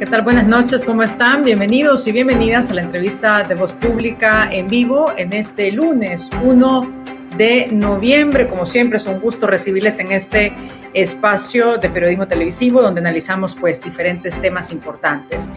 ¿Qué tal? Buenas noches, ¿cómo están? Bienvenidos y bienvenidas a la entrevista de Voz Pública en vivo en este lunes 1 de noviembre. Como siempre, es un gusto recibirles en este espacio de periodismo televisivo donde analizamos pues diferentes temas importantes.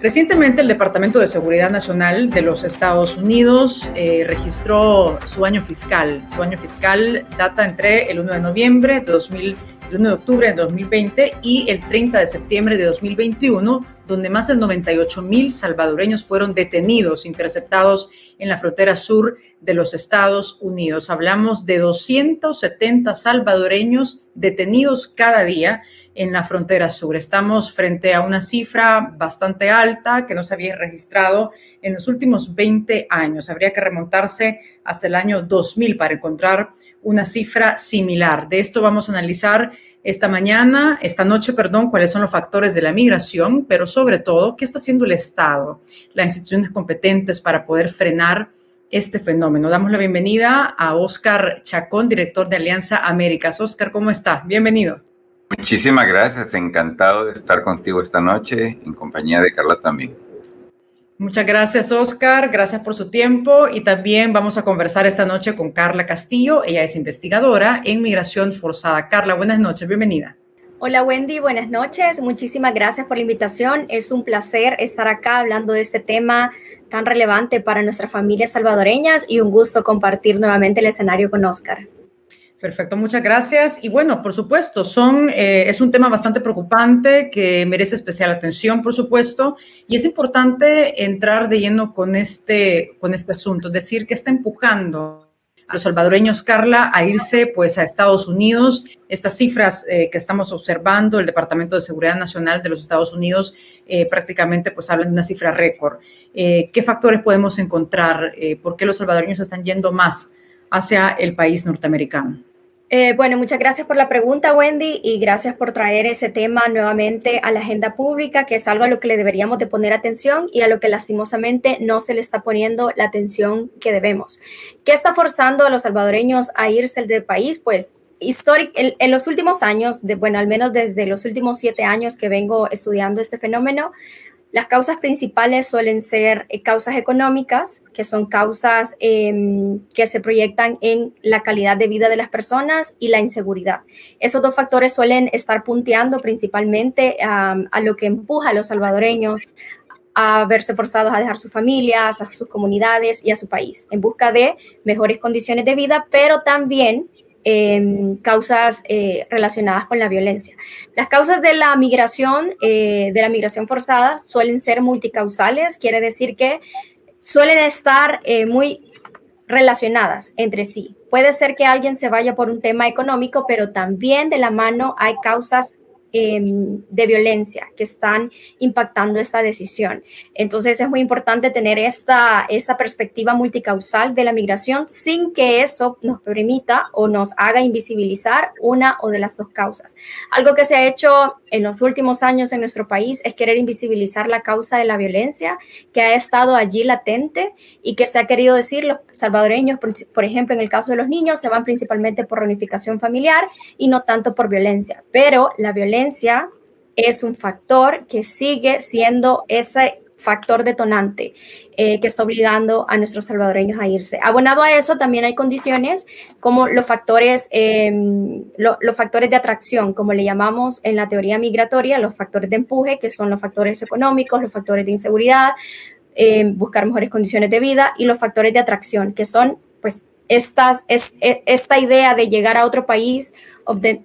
Recientemente el Departamento de Seguridad Nacional de los Estados Unidos eh, registró su año fiscal. Su año fiscal data entre el 1 de noviembre de 2000 el 1 de octubre de 2020 y el 30 de septiembre de 2021, donde más de 98 mil salvadoreños fueron detenidos, interceptados en la frontera sur de los Estados Unidos. Hablamos de 270 salvadoreños detenidos cada día en la frontera sur. Estamos frente a una cifra bastante alta que no se había registrado en los últimos 20 años. Habría que remontarse hasta el año 2000 para encontrar una cifra similar. De esto vamos a analizar esta mañana, esta noche, perdón, cuáles son los factores de la migración, pero sobre todo, qué está haciendo el Estado, las instituciones competentes para poder frenar este fenómeno. Damos la bienvenida a Oscar Chacón, director de Alianza Américas. Oscar, ¿cómo está? Bienvenido. Muchísimas gracias, encantado de estar contigo esta noche, en compañía de Carla también. Muchas gracias, Oscar. Gracias por su tiempo. Y también vamos a conversar esta noche con Carla Castillo. Ella es investigadora en migración forzada. Carla, buenas noches. Bienvenida. Hola Wendy, buenas noches. Muchísimas gracias por la invitación. Es un placer estar acá hablando de este tema tan relevante para nuestras familias salvadoreñas y un gusto compartir nuevamente el escenario con Oscar. Perfecto, muchas gracias. Y bueno, por supuesto, son, eh, es un tema bastante preocupante que merece especial atención, por supuesto, y es importante entrar de lleno con este, con este asunto, decir, que está empujando a los salvadoreños, Carla, a irse pues a Estados Unidos. Estas cifras eh, que estamos observando, el Departamento de Seguridad Nacional de los Estados Unidos eh, prácticamente pues hablan de una cifra récord. ¿Qué factores podemos encontrar? ¿Por qué los salvadoreños están yendo más hacia el país norteamericano? Eh, bueno, muchas gracias por la pregunta, Wendy, y gracias por traer ese tema nuevamente a la agenda pública, que es algo a lo que le deberíamos de poner atención y a lo que lastimosamente no se le está poniendo la atención que debemos. ¿Qué está forzando a los salvadoreños a irse del país? Pues en, en, los últimos años, de, bueno, al menos desde los últimos siete años que vengo estudiando este fenómeno, las causas principales suelen ser eh, causas económicas, que son causas em, que se proyectan en la calidad de vida de las personas y la inseguridad. Esos dos factores suelen estar punteando principalmente a lo que empuja a los salvadoreños a verse forzados a dejar sus familias, a sus comunidades y a su país en busca de mejores condiciones de vida, pero también Causas eh, relacionadas con la violencia. Las causas de la migración, eh, de la migración forzada, suelen ser multicausales, quiere decir que suelen estar eh, muy relacionadas entre sí. Puede ser que alguien se vaya por un tema económico, pero también de la mano hay causas Em, de violencia que están impactando esta decisión. Entonces es muy importante tener esta, esa perspectiva multicausal de la migración sin que eso nos permita o nos haga invisibilizar una o de las dos causas. Algo que se ha hecho en los últimos años en nuestro país es querer invisibilizar la causa de la violencia que ha estado allí latente y que se ha querido decir los salvadoreños, por ejemplo, en el caso de los niños, se van principalmente por reunificación familiar y no tanto por violencia. Pero la violencia es un factor que sigue siendo ese factor detonante eh, que está obligando a nuestros salvadoreños a irse. Abonado a eso, también hay condiciones como los factores, em, los factores de atracción, como le llamamos en la teoría migratoria, los factores de empuje, que son los factores económicos, los factores de inseguridad, em, buscar mejores condiciones de vida, y los factores de atracción, que son pues e, esta idea de llegar a otro país,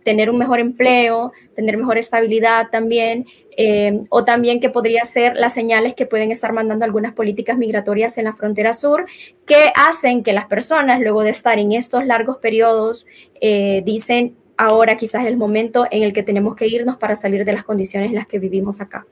tener un mejor empleo, tener mejor estabilidad también, eh, o también que podría ser las señales que pueden estar mandando algunas políticas migratorias en la frontera sur, que hacen que las personas, luego de estar en estos largos periodos, eh, dicen, ahora quizás es el momento en el que tenemos que irnos para salir de las condiciones en las que vivimos acá.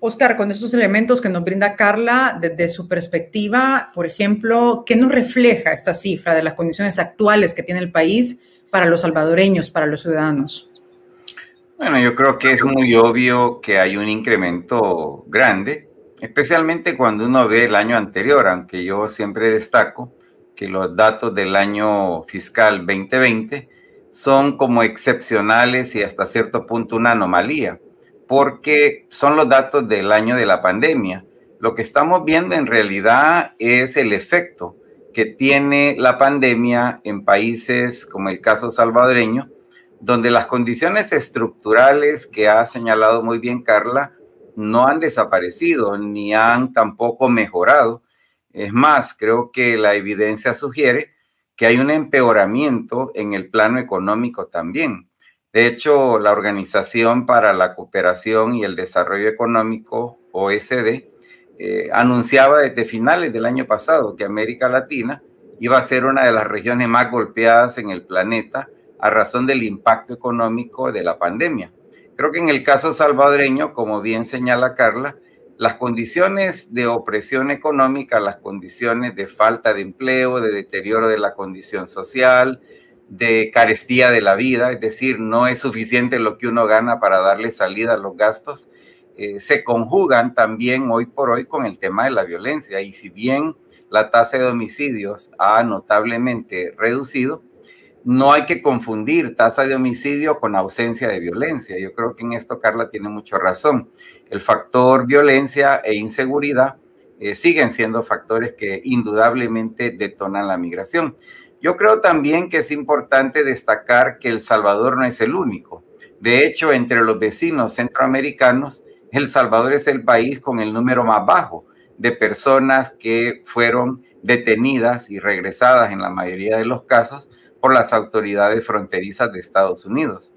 Oscar, con estos elementos que nos brinda Carla, desde su perspectiva, por ejemplo, ¿qué nos refleja esta cifra de las condiciones actuales que tiene el país para los salvadoreños, para los ciudadanos? Bueno, yo creo que es muy obvio que hay un incremento grande, especialmente cuando uno ve el año anterior, aunque yo siempre destaco que los datos del año fiscal 2020 son como excepcionales y hasta cierto punto una anomalía porque son los datos del año de la pandemia. Lo que estamos viendo en realidad es el efecto que tiene la pandemia en países como el caso salvadoreño, donde las condiciones estructurales que ha señalado muy bien Carla no han desaparecido ni han tampoco mejorado. Es más, creo que la evidencia sugiere que hay un empeoramiento en el plano económico también. De hecho, la Organización para la Cooperación y el Desarrollo Económico, OSD, eh, anunciaba desde finales del año pasado que América Latina iba a ser una de las regiones más golpeadas en el planeta a razón del impacto económico de la pandemia. Creo que en el caso salvadoreño, como bien señala Carla, las condiciones de opresión económica, las condiciones de falta de empleo, de deterioro de la condición social, de carestía de la vida, es decir, no es suficiente lo que uno gana para darle salida a los gastos, eh, se conjugan también hoy por hoy con el tema de la violencia. Y si bien la tasa de homicidios ha notablemente reducido, no hay que confundir tasa de homicidio con ausencia de violencia. Yo creo que en esto Carla tiene mucha razón. El factor violencia e inseguridad eh, siguen siendo factores que indudablemente detonan la migración. Yo creo también que es importante destacar que El Salvador no es el único. De hecho, entre los vecinos centroamericanos, El Salvador es el país con el número más bajo de personas que fueron detenidas y regresadas en la mayoría de los casos por las autoridades fronterizas de Estados Unidos.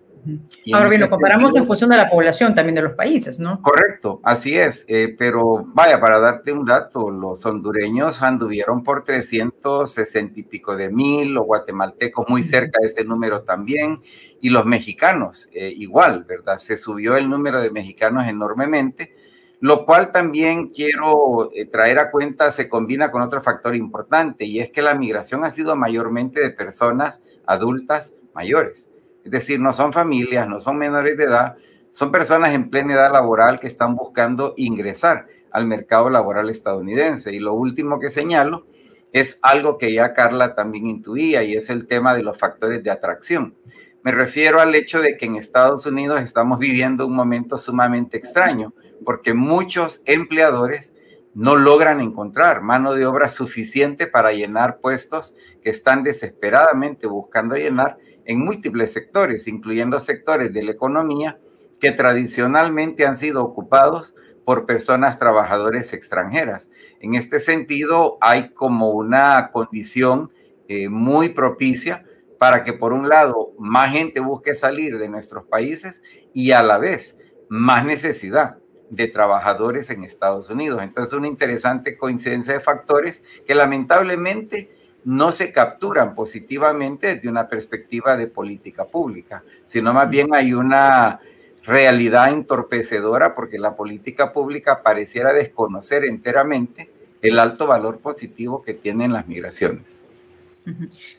Ahora bien, lo este comparamos en función de la población también de los países, ¿no? Correcto, así es. Eh, pero vaya, para darte un dato, los hondureños anduvieron por 360 y pico de mil, los guatemaltecos muy cerca de ese número también, y los mexicanos eh, igual, ¿verdad? Se subió el número de mexicanos enormemente lo cual también quiero eh, traer a cuenta se combina con otro factor importante y es que la migración ha sido mayormente de personas adultas mayores. Es decir, no son familias, no son menores de edad, son personas en plena edad laboral que están buscando ingresar al mercado laboral estadounidense. Y lo último que señalo es algo que ya Carla también intuía y es el tema de los factores de atracción. Me refiero al hecho de que en Estados Unidos estamos viviendo un momento sumamente extraño porque muchos empleadores no logran encontrar mano de obra suficiente para llenar puestos que están desesperadamente buscando llenar en múltiples sectores, incluyendo sectores de la economía que tradicionalmente han sido ocupados por personas trabajadores extranjeras. En este sentido, hay como una condición eh, muy propicia para que, por un lado, más gente busque salir de nuestros países y a la vez más necesidad de trabajadores en Estados Unidos. Entonces, una interesante coincidencia de factores que lamentablemente no se capturan positivamente desde una perspectiva de política pública, sino más bien hay una realidad entorpecedora porque la política pública pareciera desconocer enteramente el alto valor positivo que tienen las migraciones.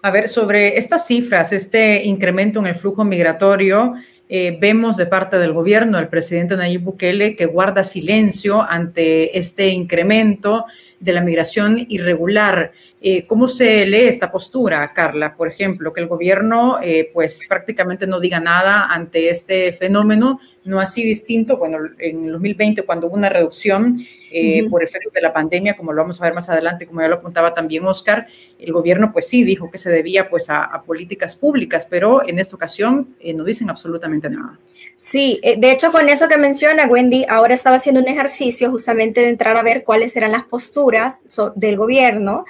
A ver, sobre estas cifras, este incremento en el flujo migratorio, eh, vemos de parte del gobierno, el presidente Nayib Bukele, que guarda silencio ante este incremento de la migración irregular. Eh, ¿Cómo se lee esta postura, Carla? Por ejemplo, que el gobierno eh, pues prácticamente no diga nada ante este fenómeno, no así distinto, bueno, en 2020 cuando hubo una reducción eh, por efecto de la pandemia, como lo vamos a ver más adelante, como ya lo apuntaba también Oscar, el gobierno pues sí dijo que se debía pues a, a políticas públicas, pero en esta ocasión no dicen absolutamente nada. Sí, eh, de hecho con eso que menciona Wendy, ahora estaba haciendo un ejercicio justamente de entrar a ver cuáles eran las posturas del gobierno,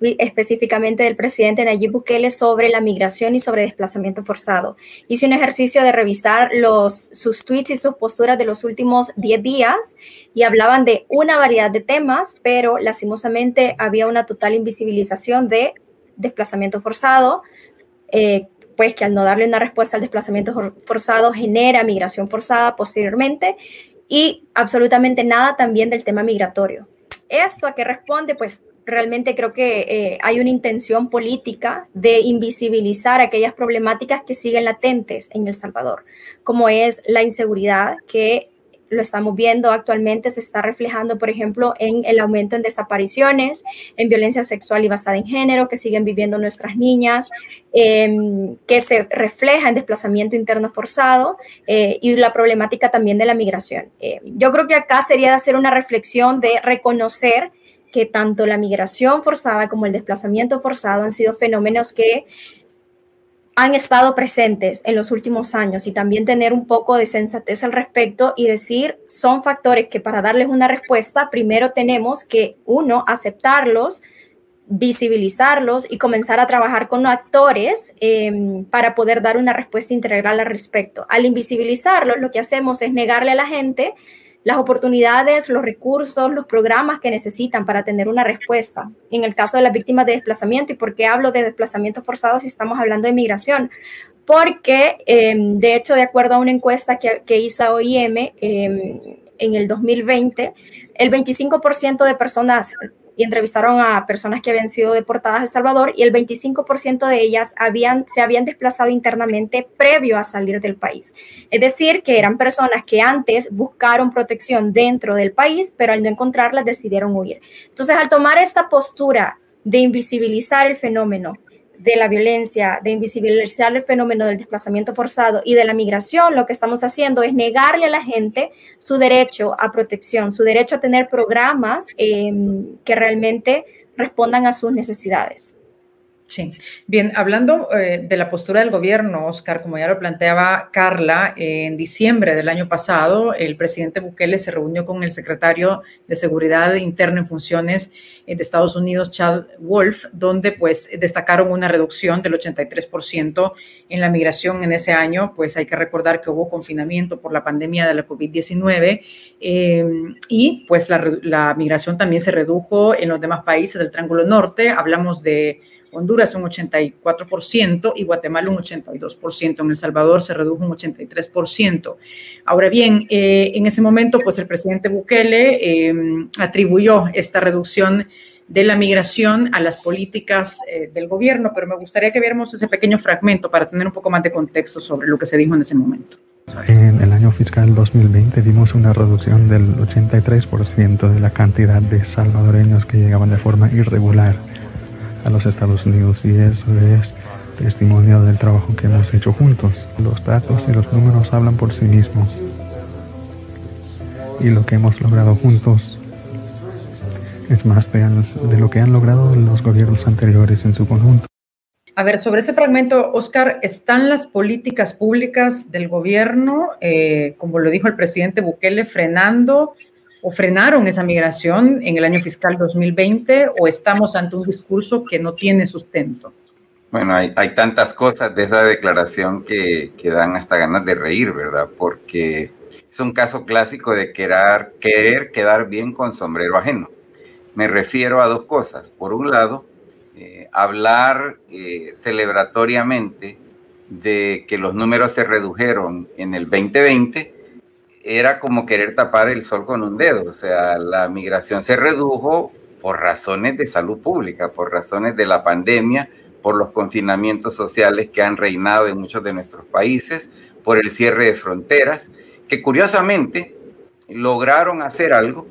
específicamente del presidente Nayib Bukele sobre la migración y sobre desplazamiento forzado. Hice un ejercicio de revisar los, sus tweets y sus posturas de los últimos 10 días y hablaban de una variedad de temas, pero lastimosamente había una total invisibilización de desplazamiento forzado, eh, pues que al no darle una respuesta al desplazamiento forzado genera migración forzada posteriormente y absolutamente nada también del tema migratorio. ¿Esto a qué responde? Pues realmente creo que eh, hay una intención política de invisibilizar aquellas problemáticas que siguen latentes en El Salvador, como es la inseguridad que lo estamos viendo actualmente, se está reflejando, por ejemplo, en el aumento en desapariciones, en violencia sexual y basada en género que siguen viviendo nuestras niñas, em, que se refleja en desplazamiento interno forzado eh, y la problemática también de la migración. Eh, yo creo que acá sería hacer una reflexión de reconocer que tanto la migración forzada como el desplazamiento forzado han sido fenómenos que han estado presentes en los últimos años y también tener un poco de sensatez al respecto y decir, son factores que para darles una respuesta, primero tenemos que, uno, aceptarlos, visibilizarlos y comenzar a trabajar con actores em, para poder dar una respuesta integral al respecto. Al invisibilizarlos, lo que hacemos es negarle a la gente las oportunidades, los recursos, los programas que necesitan para tener una respuesta. En el caso de las víctimas de desplazamiento, ¿y por qué hablo de desplazamiento forzado si estamos hablando de migración? Porque, em, de hecho, de acuerdo a una encuesta que, que hizo OIM em, en el 2020, el 25% de personas y entrevistaron a personas que habían sido deportadas a El Salvador y el 25% de ellas habían, se habían desplazado internamente previo a salir del país. Es decir, que eran personas que antes buscaron protección dentro del país, pero al no encontrarlas decidieron huir. Entonces, al tomar esta postura de invisibilizar el fenómeno, de la violencia, de invisibilizar el fenómeno del desplazamiento forzado y de la migración, lo que estamos haciendo es negarle a la gente su derecho a protección, su derecho a tener programas em, que realmente respondan a sus necesidades. Sí, bien, hablando eh, de la postura del gobierno, Oscar, como ya lo planteaba Carla, en diciembre del año pasado, el presidente Bukele se reunió con el secretario de Seguridad Interna en Funciones eh, de Estados Unidos, Chad Wolf, donde pues destacaron una reducción del 83% en la migración en ese año, pues hay que recordar que hubo confinamiento por la pandemia de la COVID-19 eh, y pues la, la migración también se redujo en los demás países del Triángulo Norte, hablamos de Honduras un 84% y Guatemala un 82%. En El Salvador se redujo un 83%. Ahora bien, eh, en ese momento, pues el presidente Bukele em, atribuyó esta reducción de la migración a las políticas eh, del gobierno, pero me gustaría que viéramos ese pequeño fragmento para tener un poco más de contexto sobre lo que se dijo en ese momento. En el año fiscal 2020 vimos una reducción del 83% de la cantidad de salvadoreños que llegaban de forma irregular a los Estados Unidos y eso es testimonio del trabajo que hemos hecho juntos. Los datos y los números hablan por sí mismos y lo que hemos logrado juntos es más de, lo que han logrado los gobiernos anteriores en su conjunto. A ver, sobre ese fragmento, Oscar, ¿están las políticas públicas del gobierno, eh, como lo dijo el presidente Bukele, frenando o frenaron esa migración en el año fiscal 2020 o estamos ante un discurso que no tiene sustento? Bueno, hay, tantas cosas de esa declaración que, dan hasta ganas de reír, ¿verdad? Porque es un caso clásico de querer, querer quedar bien con sombrero ajeno. Me refiero a dos cosas. Por un lado, eh, hablar eh, celebratoriamente de que los números se redujeron en el 2020 era como querer tapar el sol con un dedo. O sea, la migración se redujo por razones de salud pública, por razones de la pandemia, por los confinamientos sociales que han reinado en muchos de nuestros países, por el cierre de fronteras, que curiosamente lograron hacer algo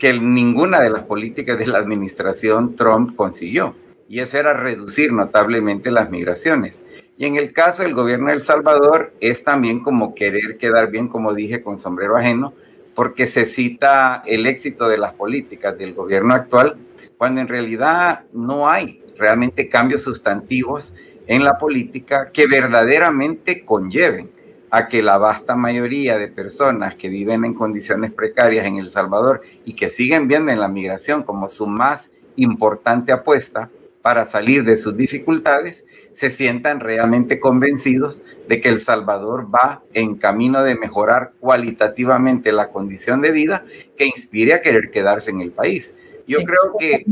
que ninguna de las políticas de la administración Trump consiguió, y eso era reducir notablemente las migraciones. Y en el caso del gobierno de El Salvador es también como querer quedar bien, como dije, con sombrero ajeno, porque se cita el éxito de las políticas del gobierno actual, cuando en realidad no hay realmente cambios sustantivos en la política que verdaderamente conlleven a que la vasta mayoría de personas que viven en condiciones precarias en El Salvador y que siguen viendo en la migración como su más importante apuesta para salir de sus dificultades, se sientan realmente convencidos de que El Salvador va en camino de mejorar cualitativamente la condición de vida que inspire a querer quedarse en el país. Yo creo que...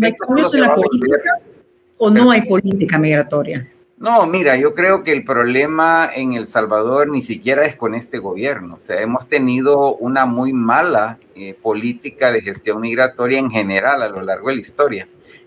¿O no hay política migratoria? No, mira, yo creo que el problema en El Salvador ni siquiera es con este gobierno. O sea, hemos tenido una muy mala eh, política de gestión migratoria en general a lo largo de la historia.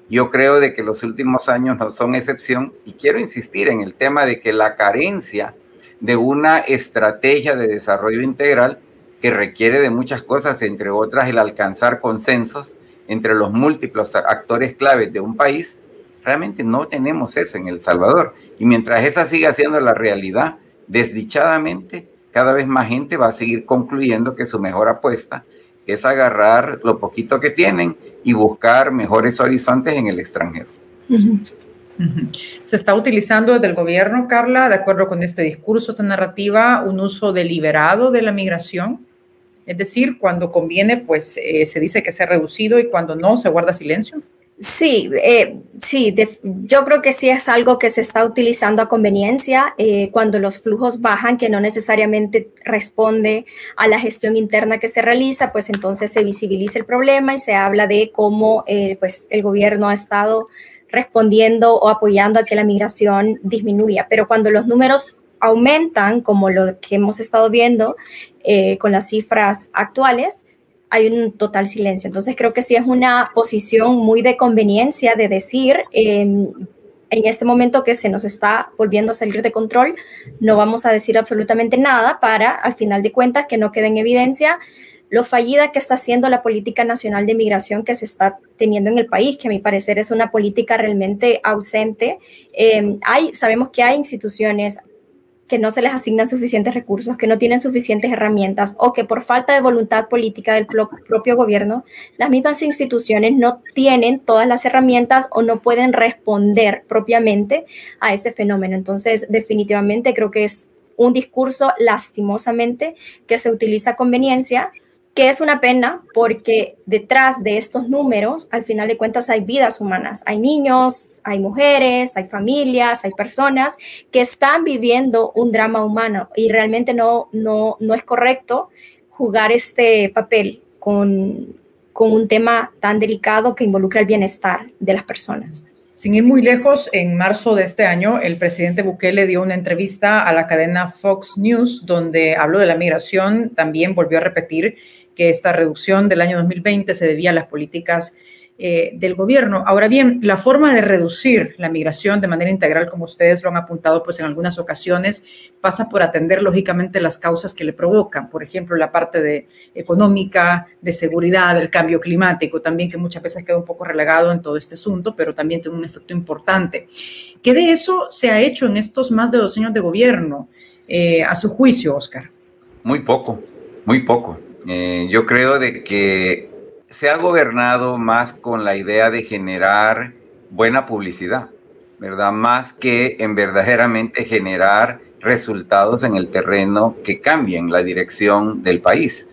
Yo creo de que los últimos años no son excepción y quiero insistir en el tema de que la carencia de una estrategia de desarrollo integral que requiere de muchas cosas, entre otras el alcanzar consensos entre los múltiples actores claves de un país, realmente no tenemos eso en El Salvador. Y mientras esa siga siendo la realidad, desdichadamente, cada vez más gente va a seguir concluyendo que su mejor apuesta es agarrar lo poquito que tienen y buscar mejores horizontes en el extranjero. Se está utilizando desde el gobierno, Carla, de acuerdo con este discurso, esta narrativa, un uso deliberado de la migración. Es decir, cuando conviene, pues eh, se dice que se ha reducido y cuando no, se guarda silencio. Sí, eh, sí, yo creo que sí es algo que se está utilizando a conveniencia eh, cuando los flujos bajan, que no necesariamente responde a la gestión interna que se realiza, pues entonces se visibiliza el problema y se habla de cómo eh, pues el gobierno ha estado respondiendo o apoyando a que la migración disminuya. Pero cuando los números aumentan, como lo que hemos estado viendo con las cifras actuales, hay un total silencio. Entonces creo que sí es una posición muy de conveniencia de decir em, en este momento que se nos está volviendo a salir de control, no vamos a decir absolutamente nada para, al final de cuentas, que no quede en evidencia lo fallida que está haciendo la política nacional de migración que se está teniendo en el país, que a mi parecer es una política realmente ausente. Em, hay, sabemos que hay instituciones, que no se les asignan suficientes recursos, que no tienen suficientes herramientas o que por falta de voluntad política del propio gobierno, las mismas instituciones no tienen todas las herramientas o no pueden responder propiamente a ese fenómeno. Entonces, definitivamente creo que es un discurso lastimosamente que se utiliza a conveniencia que es una pena porque detrás de estos números, al final de cuentas, hay vidas humanas, hay niños, hay mujeres, hay familias, hay personas que están viviendo un drama humano y realmente no, no, no es correcto jugar este papel con, con un tema tan delicado que involucra el bienestar de las personas. Sin ir muy lejos, en marzo de este año, el presidente Bukele dio una entrevista a la cadena Fox News donde habló de la migración, también volvió a repetir que esta reducción del año 2020 se debía a las políticas eh, del gobierno. Ahora bien, la forma de reducir la migración de manera integral, como ustedes lo han apuntado, pues en algunas ocasiones pasa por atender lógicamente las causas que le provocan, por ejemplo, la parte de económica, de seguridad, del cambio climático, también que muchas veces queda un poco relegado en todo este asunto, pero también tiene un efecto importante. ¿Qué de eso se ha hecho en estos más de dos años de gobierno, eh, a su juicio, Oscar? Muy poco, muy poco. Eh, yo creo de que se ha gobernado más con la idea de generar buena publicidad, ¿verdad? Más que en verdaderamente generar resultados en el terreno que cambien la dirección del país.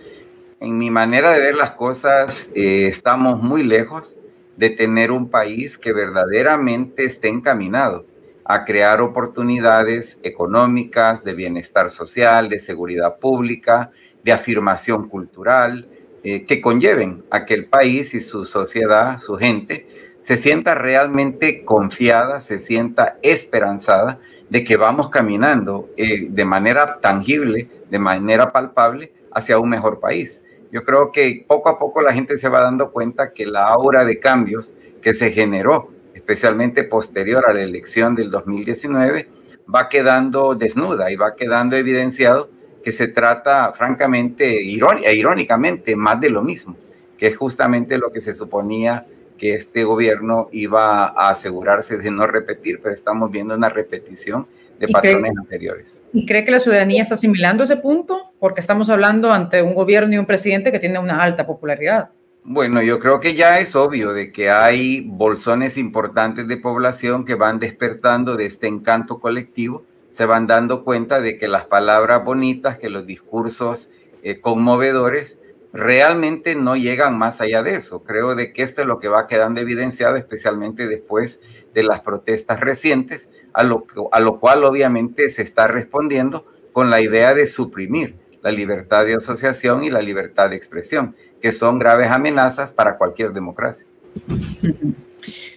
En mi manera de ver las cosas, eh, estamos muy lejos de tener un país que verdaderamente esté encaminado a crear oportunidades económicas, de bienestar social, de seguridad pública, de afirmación cultural, eh, que conlleven a que el país y su sociedad, su gente, se sienta realmente confiada, se sienta esperanzada de que vamos caminando eh, de manera tangible, de manera palpable, hacia un mejor país. Yo creo que poco a poco la gente se va dando cuenta que la aura de cambios que se generó, especialmente posterior a la elección del 2019, va quedando desnuda y va quedando evidenciado que se trata, francamente, e irónicamente, más de lo mismo, que es justamente lo que se suponía que este gobierno iba a asegurarse de no repetir, pero estamos viendo una repetición de patrones anteriores. ¿Y cree que la ciudadanía está asimilando ese punto? Porque estamos hablando ante un gobierno y un presidente que tiene una alta popularidad. Bueno, yo creo que ya es obvio de que hay bolsones importantes de población que van despertando de este encanto colectivo se van dando cuenta de que las palabras bonitas, que los discursos eh, conmovedores, realmente no llegan más allá de eso. Creo de que esto es lo que va quedando evidenciado, especialmente después de las protestas recientes, a lo, a lo cual obviamente se está respondiendo con la idea de suprimir la libertad de asociación y la libertad de expresión, que son graves amenazas para cualquier democracia.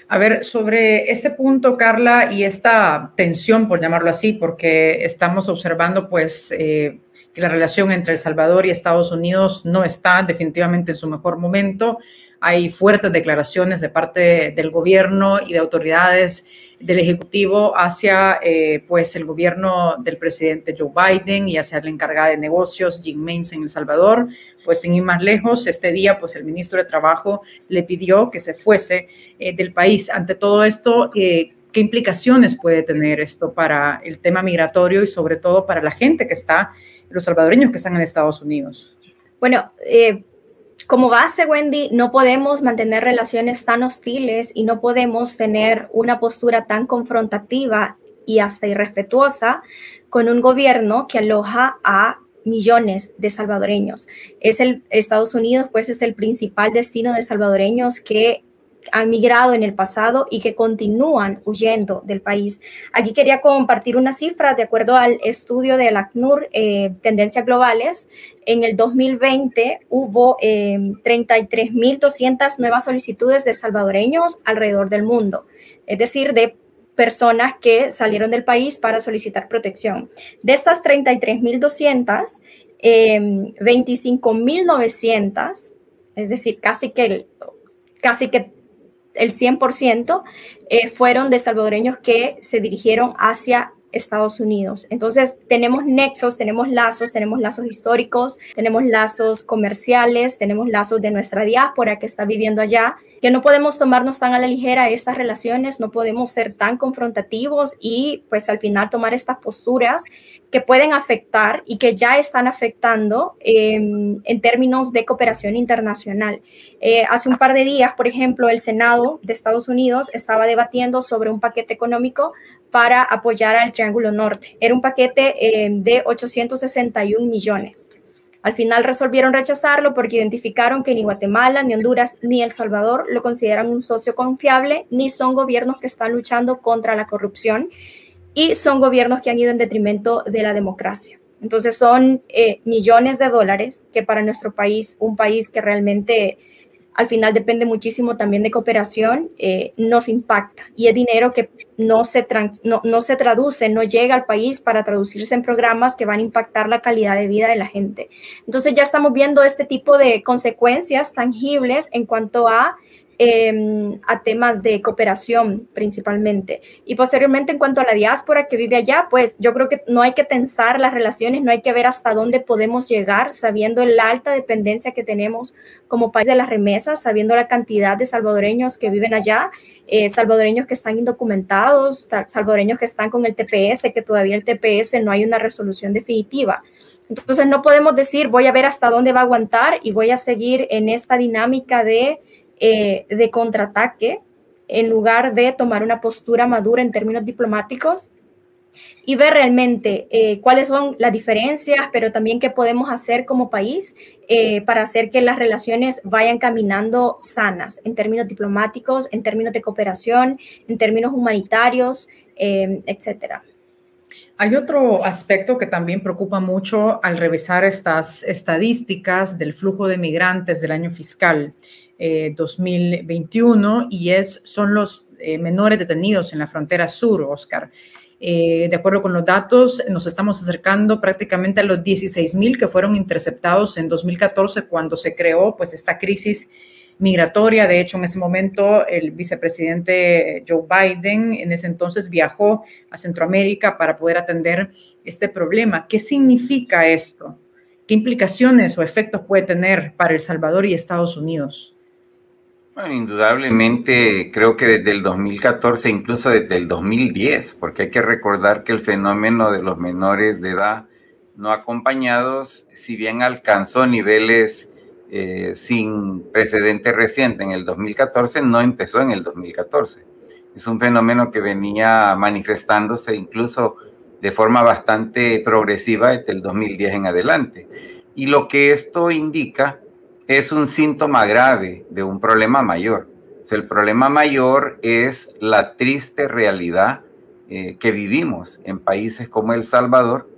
A ver, sobre este punto, Carla, y esta tensión, por llamarlo así, porque estamos observando, pues, eh, que la relación entre El Salvador y Estados Unidos no está definitivamente en su mejor momento. Hay fuertes declaraciones de parte del gobierno y de autoridades del Ejecutivo hacia eh, pues el gobierno del presidente Joe Biden y hacia la encargada de negocios Jim Mains en El Salvador. Pues sin ir más lejos, este día pues el ministro de Trabajo le pidió que se fuese eh, del país. Ante todo esto, eh, ¿qué implicaciones puede tener esto para el tema migratorio y sobre todo para la gente que está, los salvadoreños que están en Estados Unidos? Bueno, eh, como base, Wendy, no podemos mantener relaciones tan hostiles y no podemos tener una postura tan confrontativa y hasta irrespetuosa con un gobierno que aloja a millones de salvadoreños. Es el Estados Unidos, pues es el principal destino de salvadoreños que han migrado en el pasado y que continúan huyendo del país. Aquí quería compartir una cifra de acuerdo al estudio de la ACNUR, eh, Tendencias Globales. En el 2020 hubo eh, 33.200 nuevas solicitudes de salvadoreños alrededor del mundo, es decir, de personas que salieron del país para solicitar protección. De estas 33.200, eh, 25.900, es decir, casi que, casi que el 100% eh, fueron de salvadoreños que se dirigieron hacia Estados Unidos. Entonces, tenemos nexos, tenemos lazos, tenemos lazos históricos, tenemos lazos comerciales, tenemos lazos de nuestra diáspora que está viviendo allá, que no podemos tomarnos tan a la ligera estas relaciones, no podemos ser tan confrontativos y pues al final tomar estas posturas que pueden afectar y que ya están afectando em, en términos de cooperación internacional. Eh, hace un par de días, por ejemplo, el Senado de Estados Unidos estaba debatiendo sobre un paquete económico para apoyar al Triángulo Norte. Era un paquete eh, de 861 millones. Al final resolvieron rechazarlo porque identificaron que ni Guatemala, ni Honduras, ni El Salvador lo consideran un socio confiable, ni son gobiernos que están luchando contra la corrupción y son gobiernos que han ido en detrimento de la democracia. Entonces son eh, millones de dólares que para nuestro país, un país que realmente al final depende muchísimo también de cooperación, eh, nos impacta y es dinero que no se, no, se traduce, no llega al país para traducirse en programas que van a impactar la calidad de vida de la gente. Entonces ya estamos viendo este tipo de consecuencias tangibles en cuanto a Em, a temas de cooperación principalmente. Y posteriormente, en cuanto a la diáspora que vive allá, pues yo creo que no hay que tensar las relaciones, no hay que ver hasta dónde podemos llegar, sabiendo la alta dependencia que tenemos como país de las remesas, sabiendo la cantidad de salvadoreños que viven allá, eh, salvadoreños que están indocumentados, salvadoreños que están con el TPS, que todavía el TPS no hay una resolución definitiva. Entonces no podemos decir voy a ver hasta dónde va a aguantar y voy a seguir en esta dinámica de eh, de contraataque en lugar de tomar una postura madura en términos diplomáticos y ver realmente eh, cuáles son las diferencias, pero también qué podemos hacer como país eh, para hacer que las relaciones vayan caminando sanas en términos diplomáticos, en términos de cooperación, en términos humanitarios, etcétera. Hay otro aspecto que también preocupa mucho al revisar estas estadísticas del flujo de migrantes del año fiscal. 2021 eh, y es, son los eh, menores detenidos en la frontera sur, Oscar. Eh, de acuerdo con los datos, nos estamos acercando prácticamente a los 16 mil que fueron interceptados en 2014 cuando se creó pues esta crisis migratoria. De hecho, en ese momento el vicepresidente Joe Biden en ese entonces viajó a Centroamérica para poder atender este problema. ¿Qué significa esto? ¿Qué implicaciones o efectos puede tener para El Salvador y Estados Unidos? Bueno, indudablemente creo que desde el 2014, incluso desde el 2010, porque hay que recordar que el fenómeno de los menores de edad no acompañados, si bien alcanzó niveles eh, sin precedente reciente en el 2014, no empezó en el 2014. Es un fenómeno que venía manifestándose incluso de forma bastante progresiva desde el 2010 en adelante. Y lo que esto indica es un síntoma grave de un problema mayor. el problema mayor es la triste realidad eh, que vivimos en países como El Salvador,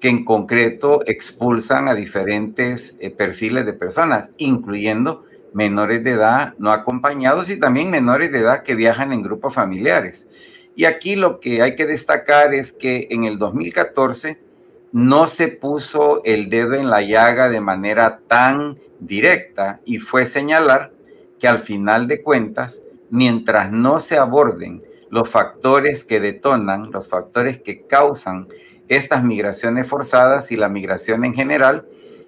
que en concreto expulsan a diferentes eh, perfiles de personas, incluyendo menores de edad no acompañados y también menores de edad que viajan en grupos familiares. Y aquí lo que hay que destacar es que en el 2014 no se puso el dedo en la llaga de manera tan directa y fue señalar que al final de cuentas, mientras no se aborden los factores que detonan, los factores que causan estas migraciones forzadas y la migración en general,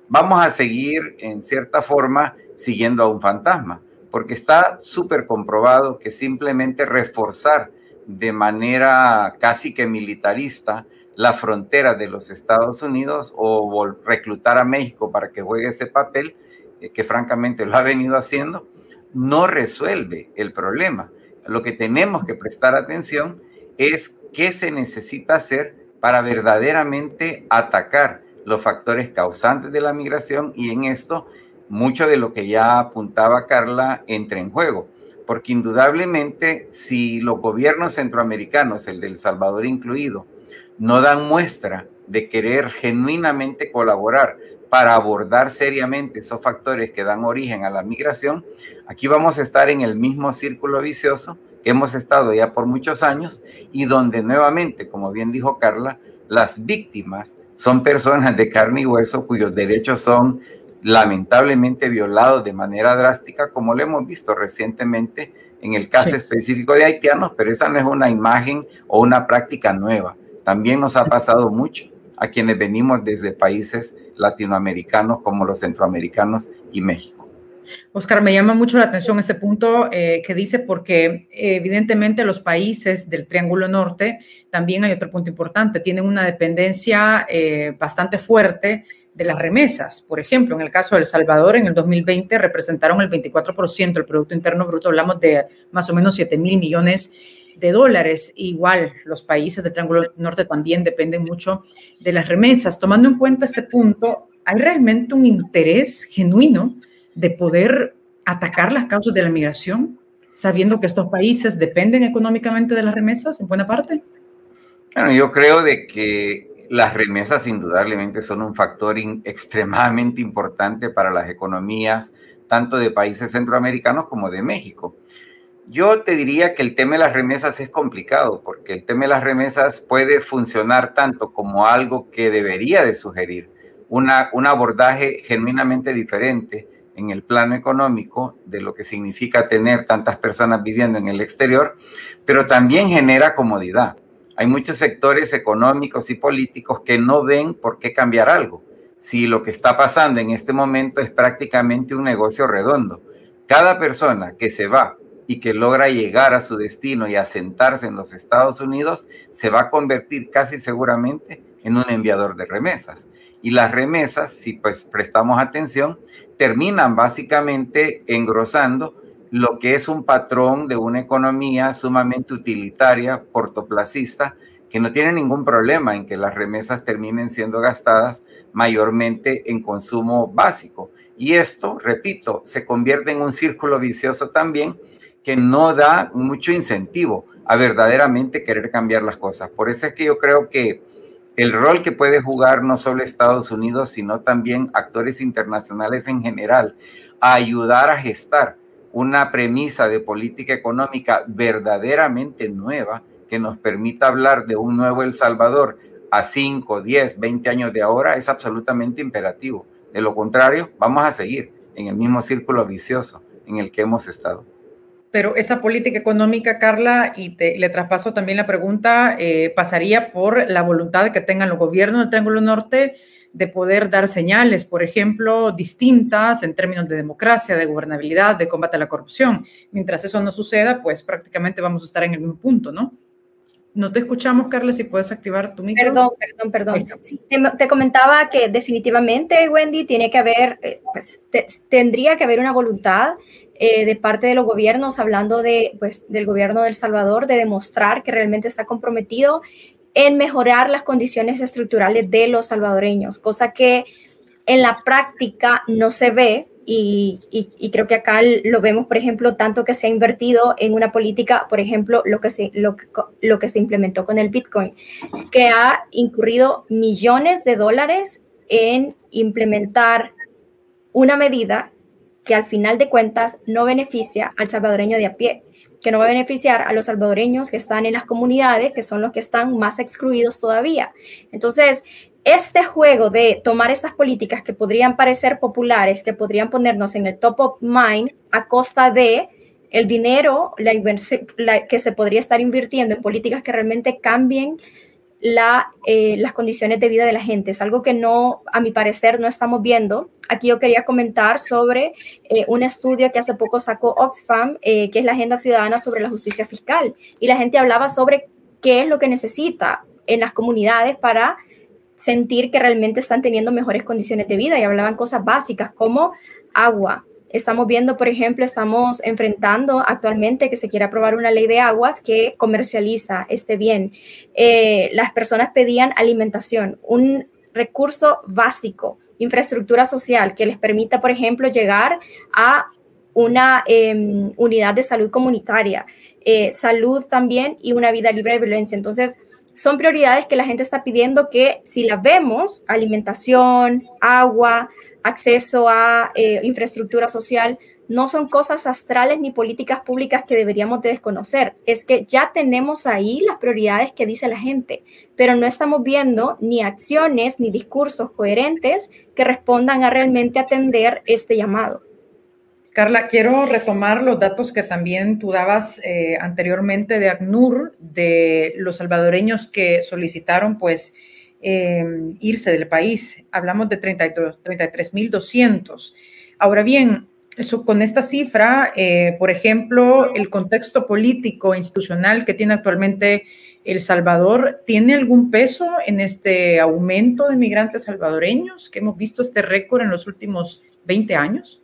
vamos a seguir en cierta forma siguiendo a un fantasma, porque está súper comprobado que simplemente reforzar de manera casi que militarista la frontera de los Estados Unidos o reclutar a México para que juegue ese papel, eh, que francamente lo ha venido haciendo, no resuelve el problema. Lo que tenemos que prestar atención es qué se necesita hacer para verdaderamente atacar los factores causantes de la migración y en esto mucho de lo que ya apuntaba Carla entra en juego, porque indudablemente si los gobiernos centroamericanos, el de El Salvador incluido, no dan muestra de querer genuinamente colaborar para abordar seriamente esos factores que dan origen a la migración, aquí vamos a estar en el mismo círculo vicioso que hemos estado ya por muchos años y donde nuevamente, como bien dijo Carla, las víctimas son personas de carne y hueso cuyos derechos son lamentablemente violados de manera drástica, como lo hemos visto recientemente en el caso específico de haitianos, pero esa no es una imagen o una práctica nueva. También nos ha pasado mucho a quienes venimos desde países latinoamericanos como los centroamericanos y México. Oscar, me llama mucho la atención este punto eh, que dice porque evidentemente los países del Triángulo Norte, también hay otro punto importante, tienen una dependencia eh, bastante fuerte de las remesas. Por ejemplo, en el caso de El Salvador, en el 2020 representaron el 24% del Producto Interno Bruto, hablamos de más o menos 7 mil millones de dólares. Igual, los países del Triángulo Norte también dependen mucho de las remesas. Tomando en cuenta este punto, ¿hay realmente un interés genuino de poder atacar las causas de la migración, sabiendo que estos países dependen económicamente de las remesas en buena parte? Bueno, yo creo de que las remesas indudablemente son un factor extremadamente importante para las economías tanto de países centroamericanos como de México. Yo te diría que el tema de las remesas es complicado porque el tema de las remesas puede funcionar tanto como algo que debería de sugerir una, un abordaje genuinamente diferente en el plano económico de lo que significa tener tantas personas viviendo en el exterior, pero también genera comodidad. Hay muchos sectores económicos y políticos que no ven por qué cambiar algo, si lo que está pasando en este momento es prácticamente un negocio redondo. Cada persona que se va y que logra llegar a su destino y asentarse en los Estados Unidos, se va a convertir casi seguramente en un enviador de remesas. Y las remesas, si pues prestamos atención, terminan básicamente engrosando lo que es un patrón de una economía sumamente utilitaria, cortoplacista, que no tiene ningún problema en que las remesas terminen siendo gastadas mayormente en consumo básico. Y esto, repito, se convierte en un círculo vicioso también que no da mucho incentivo a verdaderamente querer cambiar las cosas. Por eso es que yo creo que el rol que puede jugar no solo Estados Unidos, sino también actores internacionales en general, a ayudar a gestar una premisa de política económica verdaderamente nueva que nos permita hablar de un nuevo El Salvador a 5, 10, 20 años de ahora es absolutamente imperativo. De lo contrario, vamos a seguir en el mismo círculo vicioso en el que hemos estado pero esa política económica, Carla, y te, le traspaso también la pregunta, eh, pasaría por la voluntad que tengan los gobiernos del Triángulo Norte de poder dar señales, por ejemplo, distintas en términos de democracia, de gobernabilidad, de combate a la corrupción. Mientras eso no suceda, pues prácticamente vamos a estar en el mismo punto, ¿no? No te escuchamos, Carla, si puedes activar tu micrófono. Perdón, perdón, perdón. Sí, te, comentaba que definitivamente, Wendy, tiene que haber, eh, pues, tendría que haber una voluntad eh, de parte de los gobiernos, hablando de, pues, del gobierno de El Salvador, de demostrar que realmente está comprometido en mejorar las condiciones estructurales de los salvadoreños, cosa que en la práctica no se ve y, creo que acá lo vemos, por ejemplo, tanto que se ha invertido en una política, por ejemplo, lo que se, lo, lo que se implementó con el Bitcoin, que ha incurrido millones de dólares en implementar una medida que al final de cuentas no beneficia al salvadoreño de a pie, que no va a beneficiar a los salvadoreños que están en las comunidades, que son los que están más excluidos todavía. Entonces, este juego de tomar estas políticas que podrían parecer populares, que podrían ponernos en el top of mind a costa de el dinero la, que se podría estar invirtiendo en políticas que realmente cambien la, eh, las condiciones de vida de la gente. Es algo que no, a mi parecer, no estamos viendo. Aquí yo quería comentar sobre eh, un estudio que hace poco sacó Oxfam, eh, que es la Agenda Ciudadana sobre la Justicia Fiscal. Y la gente hablaba sobre qué es lo que necesita en las comunidades para sentir que realmente están teniendo mejores condiciones de vida y hablaban cosas básicas como agua. Estamos viendo, por ejemplo, estamos enfrentando actualmente que se quiere aprobar una ley de aguas que comercializa este bien. Eh, las personas pedían alimentación, un recurso básico, infraestructura social que les permita, por ejemplo, llegar a una em, unidad de salud comunitaria, eh, salud también y una vida libre de violencia. Entonces, son prioridades que la gente está pidiendo que si las vemos, alimentación, agua, acceso a eh, infraestructura social, no son cosas astrales ni políticas públicas que deberíamos de desconocer. Es que ya tenemos ahí las prioridades que dice la gente, pero no estamos viendo ni acciones ni discursos coherentes que respondan a realmente atender este llamado. Carla, quiero retomar los datos que también tú dabas eh, anteriormente de ACNUR, de los salvadoreños que solicitaron pues em, irse del país. Hablamos de 33.200. Ahora bien, con esta cifra, eh, por ejemplo, el contexto político institucional que tiene actualmente El Salvador, ¿tiene algún peso en este aumento de migrantes salvadoreños que hemos visto este récord en los últimos 20 años?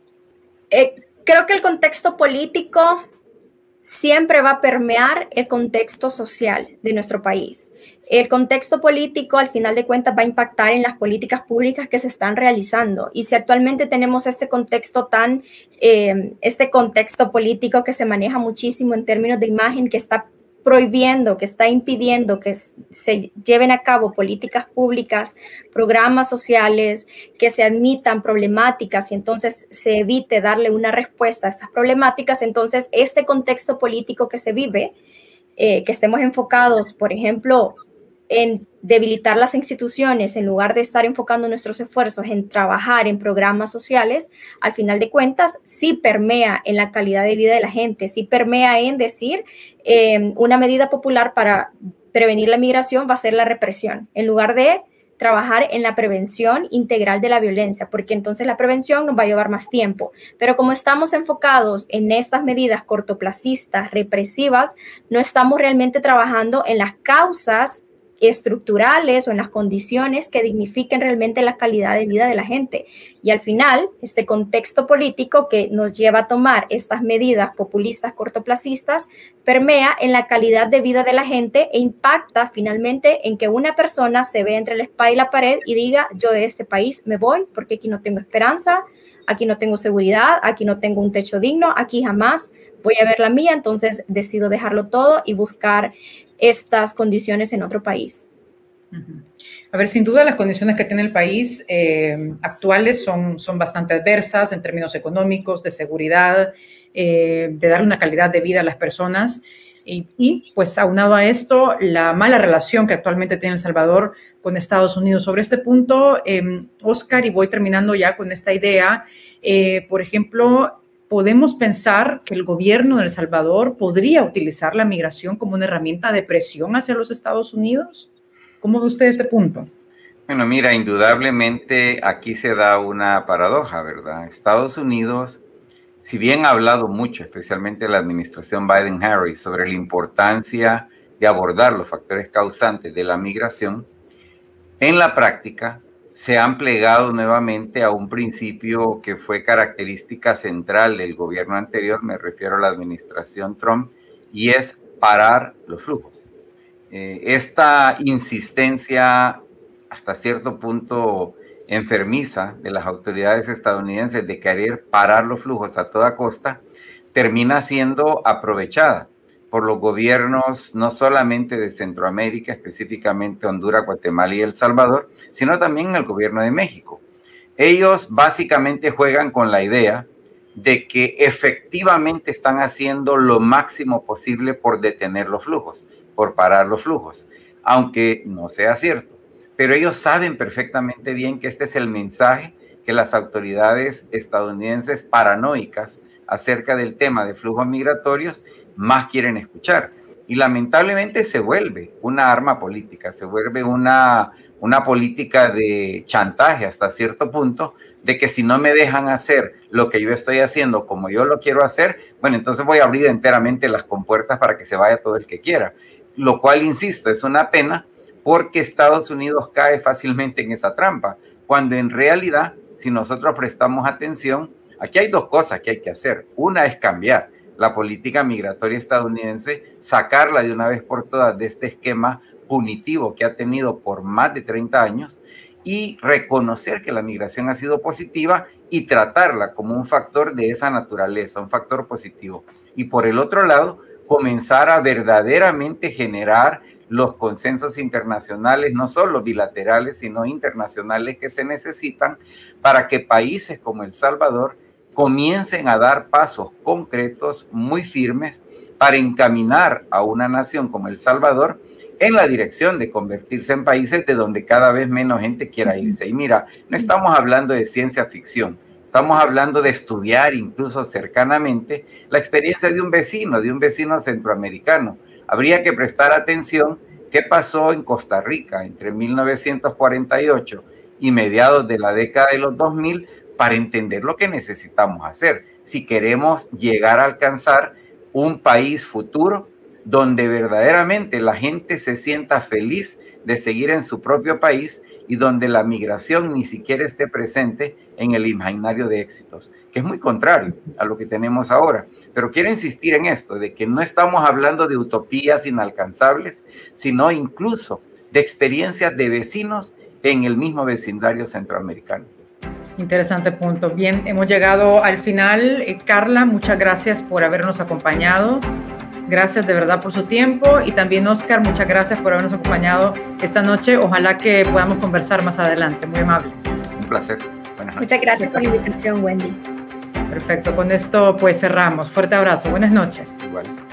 Eh, creo que el contexto político siempre va a permear el contexto social de nuestro país. El contexto político, al final de cuentas, va a impactar en las políticas públicas que se están realizando. Y si actualmente tenemos este contexto tan, eh, este contexto político que se maneja muchísimo en términos de imagen, que está prohibiendo, que está impidiendo que se lleven a cabo políticas públicas, programas sociales, que se admitan problemáticas y entonces se evite darle una respuesta a esas problemáticas, entonces este contexto político que se vive, eh, que estemos enfocados, por ejemplo, en debilitar las instituciones en lugar de estar enfocando nuestros esfuerzos en trabajar en programas sociales, al final de cuentas sí permea en la calidad de vida de la gente, sí permea en decir eh, una medida popular para prevenir la migración va a ser la represión, en lugar de trabajar en la prevención integral de la violencia, porque entonces la prevención nos va a llevar más tiempo. Pero como estamos enfocados en estas medidas cortoplacistas, represivas, no estamos realmente trabajando en las causas estructurales o en las condiciones que dignifiquen realmente la calidad de vida de la gente. Y al final, este contexto político que nos lleva a tomar estas medidas populistas cortoplacistas permea en la calidad de vida de la gente e impacta finalmente en que una persona se ve entre la espada y la pared y diga, yo de este país me voy porque aquí no tengo esperanza, aquí no tengo seguridad, aquí no tengo un techo digno, aquí jamás voy a ver la mía, entonces decido dejarlo todo y buscar estas condiciones en otro país. A ver, sin duda las condiciones que tiene el país eh, actuales son, son bastante adversas en términos económicos, de seguridad, eh, de dar una calidad de vida a las personas. Y, pues aunado a esto, la mala relación que actualmente tiene El Salvador con Estados Unidos. Sobre este punto, eh, Oscar, y voy terminando ya con esta idea, por ejemplo, podemos pensar que el gobierno de El Salvador podría utilizar la migración como una herramienta de presión hacia los Estados Unidos? ¿Cómo ve usted este punto? Bueno, mira, indudablemente aquí se da una paradoja, ¿verdad? Estados Unidos, si bien ha hablado mucho, especialmente la administración Biden-Harris, sobre la importancia de abordar los factores causantes de la migración, en la práctica se han plegado nuevamente a un principio que fue característica central del gobierno anterior, me refiero a la administración Trump, y es parar los flujos. Eh, esta insistencia hasta cierto punto enfermiza de las autoridades estadounidenses de querer parar los flujos a toda costa termina siendo aprovechada por los gobiernos no solamente de Centroamérica, específicamente Honduras, Guatemala y El Salvador, sino también el gobierno de México. Ellos básicamente juegan con la idea de que efectivamente están haciendo lo máximo posible por detener los flujos, por parar los flujos, aunque no sea cierto. pero ellos saben perfectamente bien que este es el mensaje que las autoridades estadounidenses paranoicas acerca del tema de flujos migratorios más quieren escuchar. Y lamentablemente se vuelve una arma política, se vuelve una, una política de chantaje hasta cierto punto, de que si no me dejan hacer lo que yo estoy haciendo como yo lo quiero hacer, bueno, entonces voy a abrir enteramente las compuertas para que se vaya todo el que quiera. Lo cual, insisto, es una pena porque Estados Unidos cae fácilmente en esa trampa, cuando en realidad, si nosotros prestamos atención, aquí hay dos cosas que hay que hacer. Una es cambiar la política migratoria estadounidense, sacarla de una vez por todas de este esquema punitivo que ha tenido por más de 30 años y reconocer que la migración ha sido positiva y tratarla como un factor de esa naturaleza, un factor positivo. Y por el otro lado, comenzar a verdaderamente generar los consensos internacionales, no solo bilaterales, sino internacionales que se necesitan para que países como El Salvador comiencen a dar pasos concretos muy firmes para encaminar a una nación como El Salvador en la dirección de convertirse en países de donde cada vez menos gente quiera irse. Y mira, no estamos hablando de ciencia ficción, estamos hablando de estudiar incluso cercanamente la experiencia de un vecino, de un vecino centroamericano. Habría que prestar atención qué pasó en Costa Rica entre 1948 y mediados de la década de los 2000 para entender lo que necesitamos hacer si queremos llegar a alcanzar un país futuro donde verdaderamente la gente se sienta feliz de seguir en su propio país y donde la migración ni siquiera esté presente en el imaginario de éxitos, que es muy contrario a lo que tenemos ahora. Pero quiero insistir en esto, de que no estamos hablando de utopías inalcanzables, sino incluso de experiencias de vecinos en el mismo vecindario centroamericano. Interesante punto. Bien, hemos llegado al final. Eh, Carla, muchas gracias por habernos acompañado. Gracias de verdad por su tiempo y también Oscar, muchas gracias por habernos acompañado esta noche. Ojalá que podamos conversar más adelante. Muy amables. Un placer. Muchas gracias por la invitación, Wendy. Perfecto. Con esto pues cerramos. Fuerte abrazo. Buenas noches. Igual.